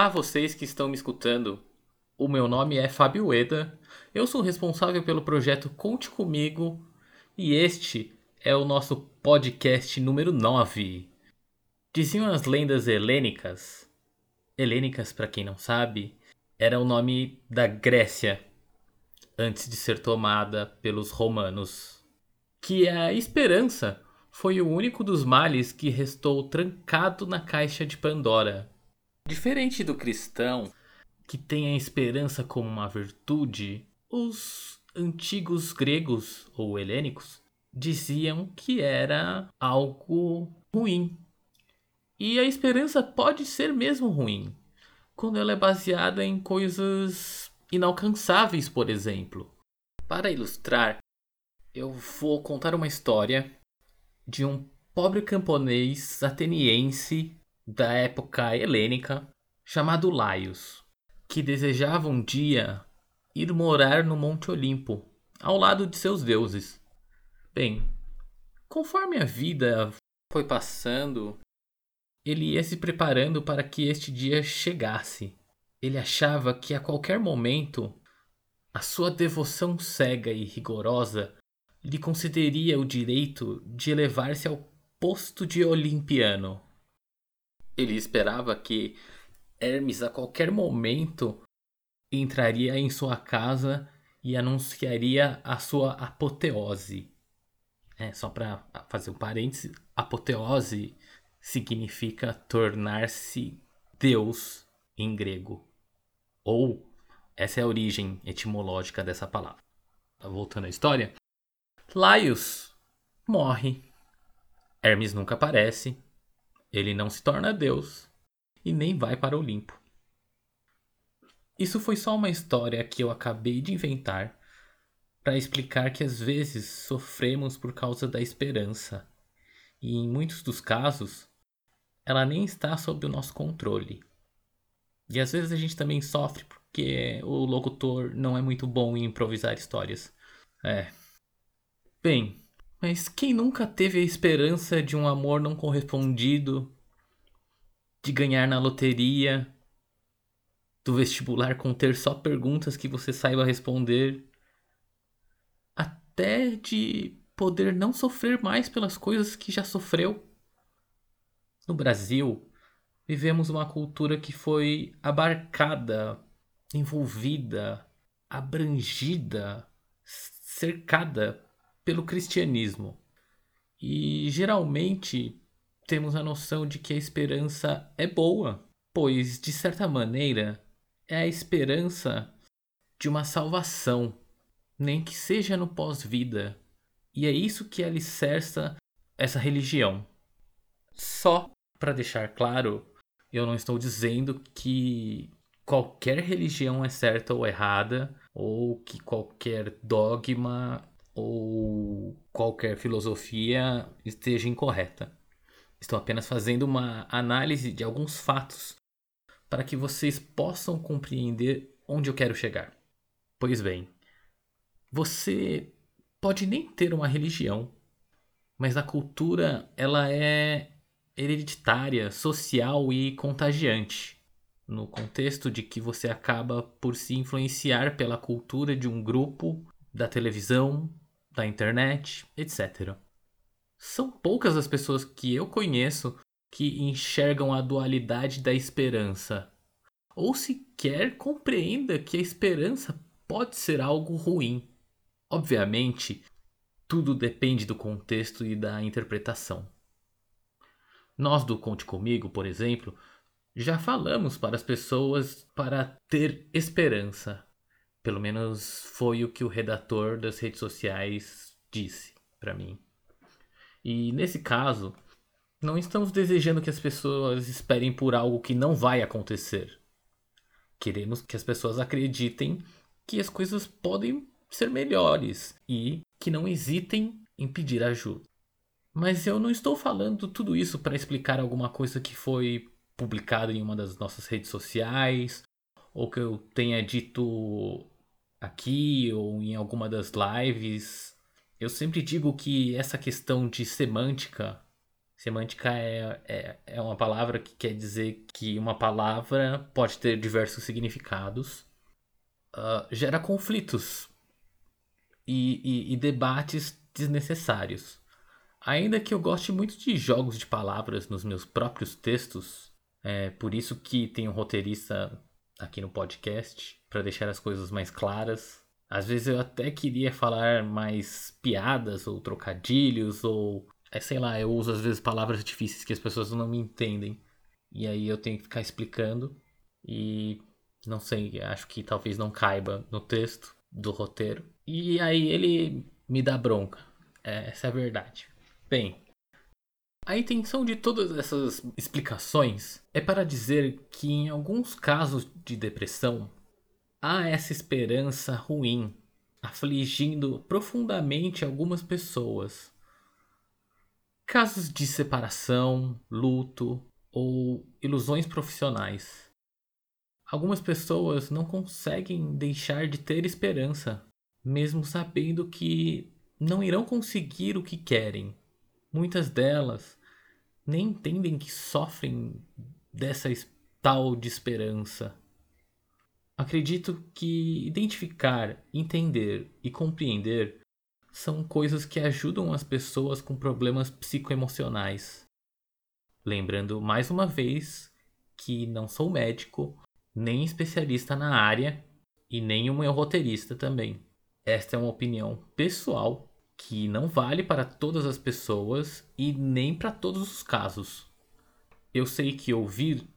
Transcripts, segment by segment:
Olá, vocês que estão me escutando. O meu nome é Fábio Eda, eu sou responsável pelo projeto Conte Comigo e este é o nosso podcast número 9. Diziam as lendas helênicas. Helênicas, para quem não sabe, era o nome da Grécia antes de ser tomada pelos romanos. Que a esperança foi o único dos males que restou trancado na caixa de Pandora. Diferente do cristão, que tem a esperança como uma virtude, os antigos gregos ou helênicos diziam que era algo ruim. E a esperança pode ser mesmo ruim, quando ela é baseada em coisas inalcançáveis, por exemplo. Para ilustrar, eu vou contar uma história de um pobre camponês ateniense da época helênica chamado Laios, que desejava um dia ir morar no Monte Olimpo, ao lado de seus deuses. Bem, conforme a vida foi passando, ele ia se preparando para que este dia chegasse. Ele achava que a qualquer momento a sua devoção cega e rigorosa lhe concederia o direito de elevar-se ao posto de olimpiano. Ele esperava que Hermes a qualquer momento entraria em sua casa e anunciaria a sua apoteose. É, só para fazer um parêntese, apoteose significa tornar-se Deus em grego. Ou essa é a origem etimológica dessa palavra. Voltando à história, Laios morre. Hermes nunca aparece. Ele não se torna Deus e nem vai para o Olimpo. Isso foi só uma história que eu acabei de inventar para explicar que às vezes sofremos por causa da esperança e em muitos dos casos ela nem está sob o nosso controle. E às vezes a gente também sofre porque o locutor não é muito bom em improvisar histórias. É, Bem, mas quem nunca teve a esperança de um amor não correspondido, de ganhar na loteria, do vestibular conter só perguntas que você saiba responder, até de poder não sofrer mais pelas coisas que já sofreu? No Brasil, vivemos uma cultura que foi abarcada, envolvida, abrangida, cercada pelo cristianismo. E geralmente temos a noção de que a esperança é boa, pois, de certa maneira, é a esperança de uma salvação, nem que seja no pós-vida. E é isso que alicerça essa religião. Só para deixar claro, eu não estou dizendo que qualquer religião é certa ou errada, ou que qualquer dogma ou qualquer filosofia esteja incorreta. Estou apenas fazendo uma análise de alguns fatos para que vocês possam compreender onde eu quero chegar. Pois bem, você pode nem ter uma religião, mas a cultura ela é hereditária, social e contagiante. No contexto de que você acaba por se influenciar pela cultura de um grupo, da televisão, da internet, etc. São poucas as pessoas que eu conheço que enxergam a dualidade da esperança, ou sequer compreenda que a esperança pode ser algo ruim. Obviamente, tudo depende do contexto e da interpretação. Nós do Conte Comigo, por exemplo, já falamos para as pessoas para ter esperança, pelo menos foi o que o redator das redes sociais disse para mim. E nesse caso, não estamos desejando que as pessoas esperem por algo que não vai acontecer. Queremos que as pessoas acreditem que as coisas podem ser melhores e que não hesitem em pedir ajuda. Mas eu não estou falando tudo isso para explicar alguma coisa que foi publicada em uma das nossas redes sociais ou que eu tenha dito aqui ou em alguma das lives, eu sempre digo que essa questão de semântica Semântica é, é, é uma palavra que quer dizer que uma palavra pode ter diversos significados, uh, gera conflitos e, e, e debates desnecessários. Ainda que eu goste muito de jogos de palavras nos meus próprios textos, é por isso que tem um roteirista aqui no podcast para deixar as coisas mais claras. Às vezes eu até queria falar mais piadas ou trocadilhos ou é, sei lá, eu uso às vezes palavras difíceis que as pessoas não me entendem. E aí eu tenho que ficar explicando e não sei, acho que talvez não caiba no texto do roteiro. E aí ele me dá bronca. É, essa é a verdade. Bem, a intenção de todas essas explicações é para dizer que em alguns casos de depressão há essa esperança ruim afligindo profundamente algumas pessoas. Casos de separação, luto ou ilusões profissionais. Algumas pessoas não conseguem deixar de ter esperança, mesmo sabendo que não irão conseguir o que querem. Muitas delas nem entendem que sofrem dessa tal de esperança. Acredito que identificar, entender e compreender são coisas que ajudam as pessoas com problemas psicoemocionais. Lembrando mais uma vez que não sou médico, nem especialista na área e nem um roteirista também. Esta é uma opinião pessoal que não vale para todas as pessoas e nem para todos os casos. Eu sei que ouvir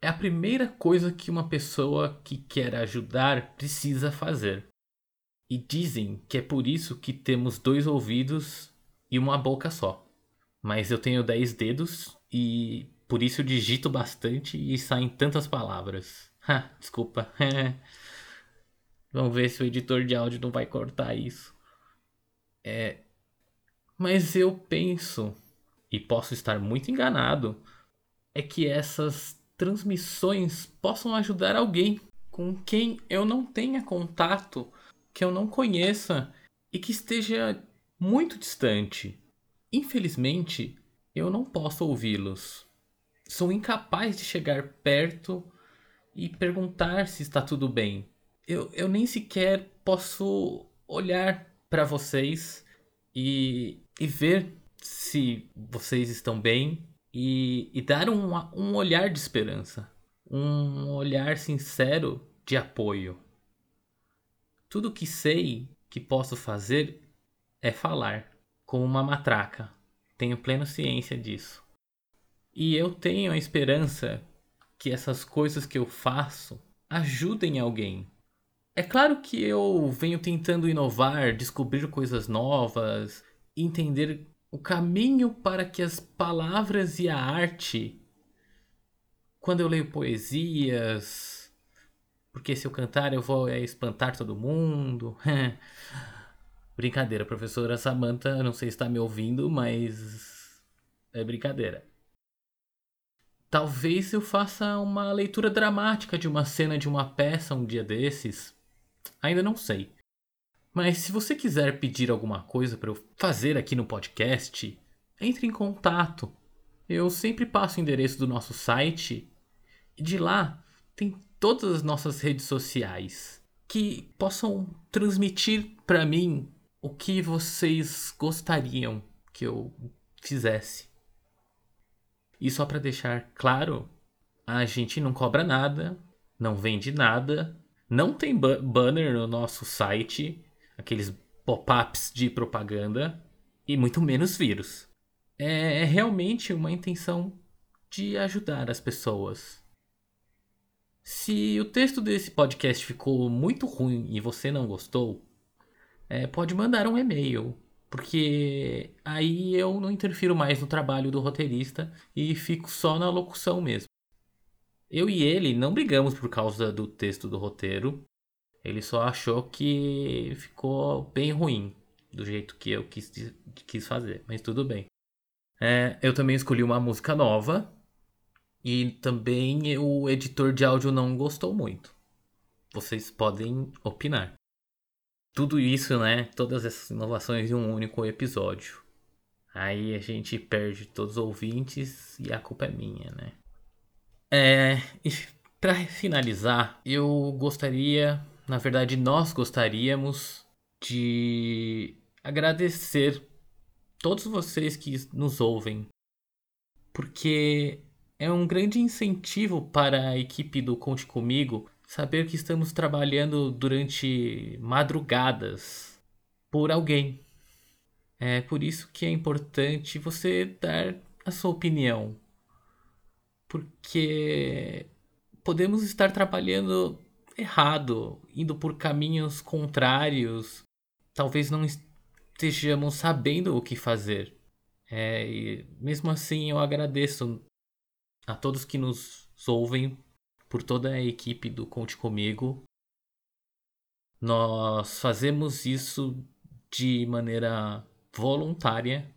é a primeira coisa que uma pessoa que quer ajudar precisa fazer. E dizem que é por isso que temos dois ouvidos e uma boca só. Mas eu tenho dez dedos e por isso digito bastante e saem tantas palavras. Ha, desculpa. Vamos ver se o editor de áudio não vai cortar isso. É, mas eu penso, e posso estar muito enganado, é que essas transmissões possam ajudar alguém com quem eu não tenha contato, que eu não conheça e que esteja muito distante. Infelizmente, eu não posso ouvi-los. Sou incapaz de chegar perto e perguntar se está tudo bem. Eu, eu nem sequer posso olhar para vocês e, e ver se vocês estão bem e, e dar um, um olhar de esperança, um olhar sincero de apoio. Tudo que sei que posso fazer é falar, como uma matraca. Tenho plena ciência disso. E eu tenho a esperança que essas coisas que eu faço ajudem alguém, é claro que eu venho tentando inovar, descobrir coisas novas, entender o caminho para que as palavras e a arte. Quando eu leio poesias, porque se eu cantar eu vou espantar todo mundo. brincadeira, professora Samantha, não sei se está me ouvindo, mas é brincadeira. Talvez eu faça uma leitura dramática de uma cena de uma peça um dia desses Ainda não sei. Mas se você quiser pedir alguma coisa para eu fazer aqui no podcast, entre em contato. Eu sempre passo o endereço do nosso site e de lá tem todas as nossas redes sociais que possam transmitir para mim o que vocês gostariam que eu fizesse. E só para deixar claro, a gente não cobra nada, não vende nada, não tem banner no nosso site, aqueles pop-ups de propaganda e muito menos vírus. É, é realmente uma intenção de ajudar as pessoas. Se o texto desse podcast ficou muito ruim e você não gostou, é, pode mandar um e-mail, porque aí eu não interfiro mais no trabalho do roteirista e fico só na locução mesmo. Eu e ele não brigamos por causa do texto do roteiro. Ele só achou que ficou bem ruim do jeito que eu quis, quis fazer, mas tudo bem. É, eu também escolhi uma música nova e também o editor de áudio não gostou muito. Vocês podem opinar. Tudo isso, né? Todas essas inovações em um único episódio. Aí a gente perde todos os ouvintes e a culpa é minha, né? É, e para finalizar, eu gostaria, na verdade, nós gostaríamos de agradecer todos vocês que nos ouvem, porque é um grande incentivo para a equipe do Conte Comigo saber que estamos trabalhando durante madrugadas por alguém. É por isso que é importante você dar a sua opinião. Porque podemos estar trabalhando errado, indo por caminhos contrários. Talvez não estejamos sabendo o que fazer. É, e mesmo assim, eu agradeço a todos que nos ouvem por toda a equipe do Conte Comigo. Nós fazemos isso de maneira voluntária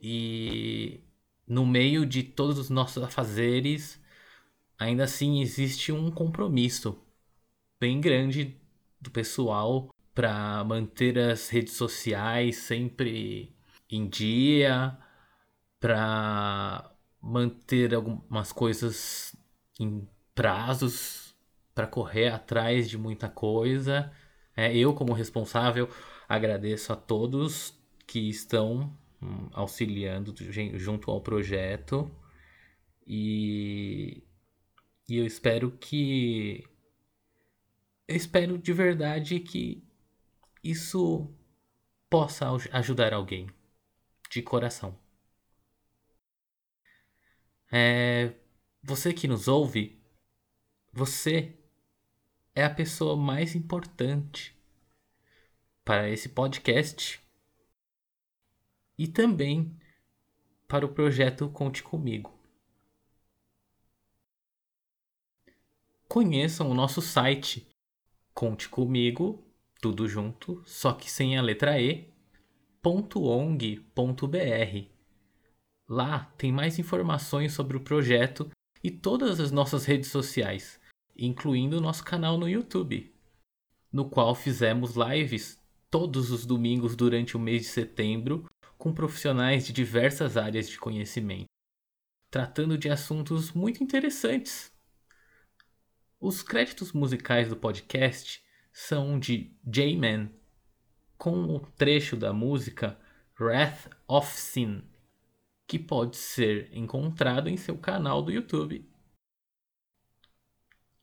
e no meio de todos os nossos afazeres, ainda assim existe um compromisso bem grande do pessoal para manter as redes sociais sempre em dia, para manter algumas coisas em prazos para correr atrás de muita coisa. É, eu, como responsável, agradeço a todos que estão auxiliando junto ao projeto e, e eu espero que eu espero de verdade que isso possa ajudar alguém de coração. É, você que nos ouve, você é a pessoa mais importante para esse podcast e também para o projeto Conte Comigo. Conheçam o nosso site Conte Comigo, tudo junto, só que sem a letra E, .ong.br. Lá tem mais informações sobre o projeto e todas as nossas redes sociais incluindo o nosso canal no YouTube, no qual fizemos lives todos os domingos durante o mês de setembro com profissionais de diversas áreas de conhecimento, tratando de assuntos muito interessantes. Os créditos musicais do podcast são de J-Man, com o trecho da música Wrath of Sin, que pode ser encontrado em seu canal do YouTube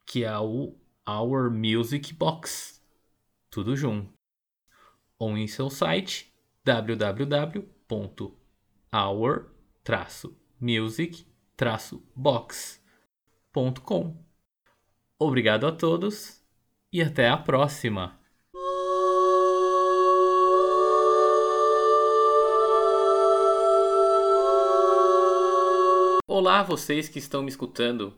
que é o Our Music Box, tudo junto, ou em seu site www.our-music-box.com. Obrigado a todos e até a próxima! Olá, vocês que estão me escutando